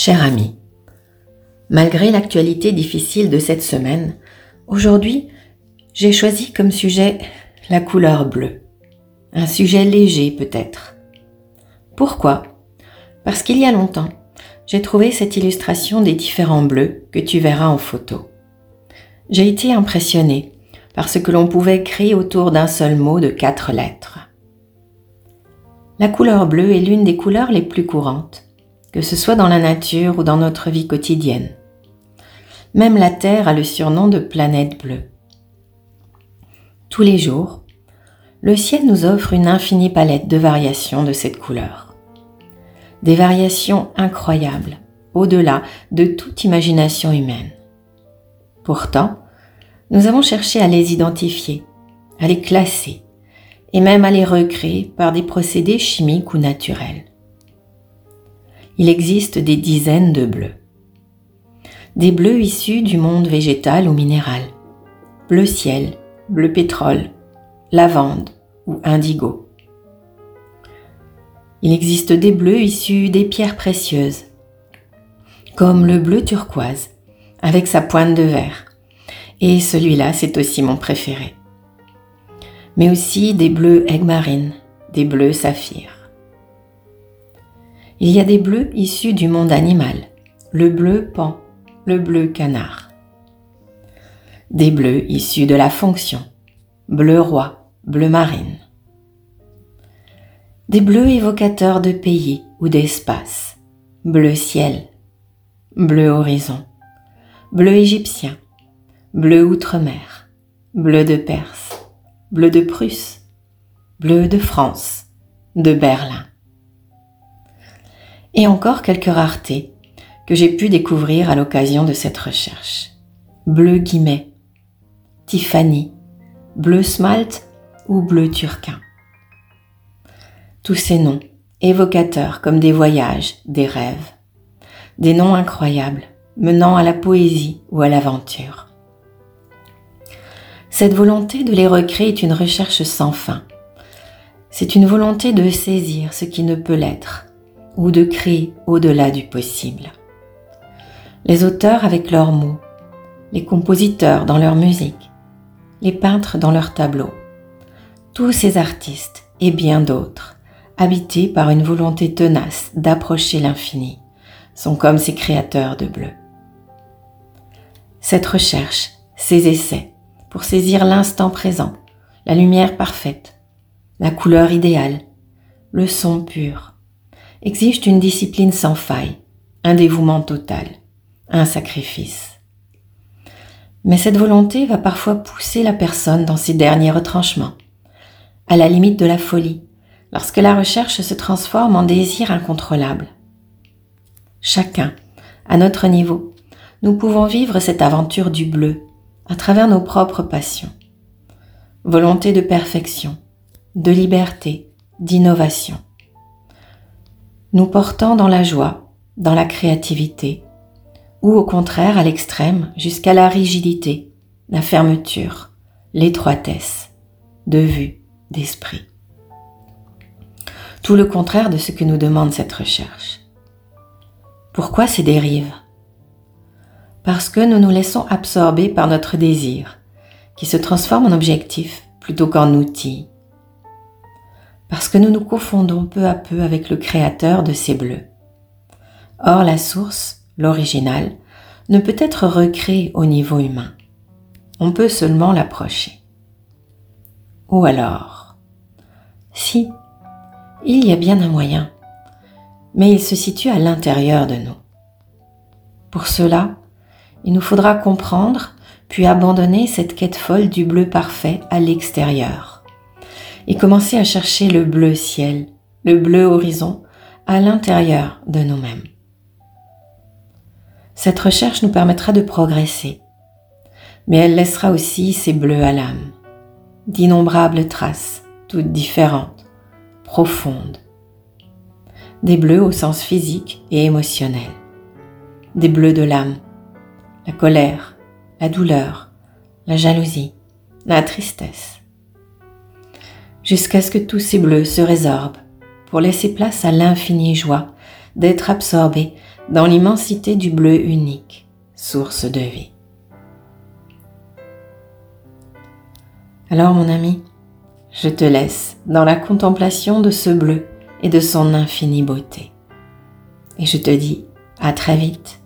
Cher ami, malgré l'actualité difficile de cette semaine, aujourd'hui, j'ai choisi comme sujet la couleur bleue. Un sujet léger peut-être. Pourquoi? Parce qu'il y a longtemps, j'ai trouvé cette illustration des différents bleus que tu verras en photo. J'ai été impressionnée par ce que l'on pouvait créer autour d'un seul mot de quatre lettres. La couleur bleue est l'une des couleurs les plus courantes, que ce soit dans la nature ou dans notre vie quotidienne. Même la Terre a le surnom de planète bleue. Tous les jours, le ciel nous offre une infinie palette de variations de cette couleur. Des variations incroyables, au-delà de toute imagination humaine. Pourtant, nous avons cherché à les identifier, à les classer et même à les recréer par des procédés chimiques ou naturels. Il existe des dizaines de bleus. Des bleus issus du monde végétal ou minéral. Bleu ciel, bleu pétrole, lavande ou indigo. Il existe des bleus issus des pierres précieuses, comme le bleu turquoise, avec sa pointe de verre. Et celui-là, c'est aussi mon préféré. Mais aussi des bleus aigues marines, des bleus saphirs. Il y a des bleus issus du monde animal, le bleu pan, le bleu canard. Des bleus issus de la fonction, bleu roi, bleu marine. Des bleus évocateurs de pays ou d'espace, bleu ciel, bleu horizon, bleu égyptien, bleu outre-mer, bleu de Perse, bleu de Prusse, bleu de France, de Berlin. Et encore quelques raretés que j'ai pu découvrir à l'occasion de cette recherche. Bleu guillemet, Tiffany, bleu smalt ou bleu turquin. Tous ces noms, évocateurs comme des voyages, des rêves, des noms incroyables, menant à la poésie ou à l'aventure. Cette volonté de les recréer est une recherche sans fin. C'est une volonté de saisir ce qui ne peut l'être ou de créer au-delà du possible. Les auteurs avec leurs mots, les compositeurs dans leur musique, les peintres dans leurs tableaux, tous ces artistes et bien d'autres, habités par une volonté tenace d'approcher l'infini, sont comme ces créateurs de bleu. Cette recherche, ces essais, pour saisir l'instant présent, la lumière parfaite, la couleur idéale, le son pur, exigent une discipline sans faille, un dévouement total, un sacrifice. Mais cette volonté va parfois pousser la personne dans ses derniers retranchements, à la limite de la folie, lorsque la recherche se transforme en désir incontrôlable. Chacun, à notre niveau, nous pouvons vivre cette aventure du bleu, à travers nos propres passions. Volonté de perfection, de liberté, d'innovation. Nous portant dans la joie, dans la créativité, ou au contraire à l'extrême jusqu'à la rigidité, la fermeture, l'étroitesse, de vue, d'esprit. Tout le contraire de ce que nous demande cette recherche. Pourquoi ces dérives? Parce que nous nous laissons absorber par notre désir, qui se transforme en objectif plutôt qu'en outil. Parce que nous nous confondons peu à peu avec le créateur de ces bleus. Or, la source, l'original, ne peut être recréée au niveau humain. On peut seulement l'approcher. Ou alors, si, il y a bien un moyen, mais il se situe à l'intérieur de nous. Pour cela, il nous faudra comprendre, puis abandonner cette quête folle du bleu parfait à l'extérieur, et commencer à chercher le bleu ciel, le bleu horizon, à l'intérieur de nous-mêmes. Cette recherche nous permettra de progresser, mais elle laissera aussi ses bleus à l'âme, d'innombrables traces, toutes différentes, profondes. Des bleus au sens physique et émotionnel, des bleus de l'âme la colère, la douleur, la jalousie, la tristesse. Jusqu'à ce que tous ces bleus se résorbent pour laisser place à l'infinie joie d'être absorbés dans l'immensité du bleu unique, source de vie. Alors mon ami, je te laisse dans la contemplation de ce bleu et de son infinie beauté. Et je te dis à très vite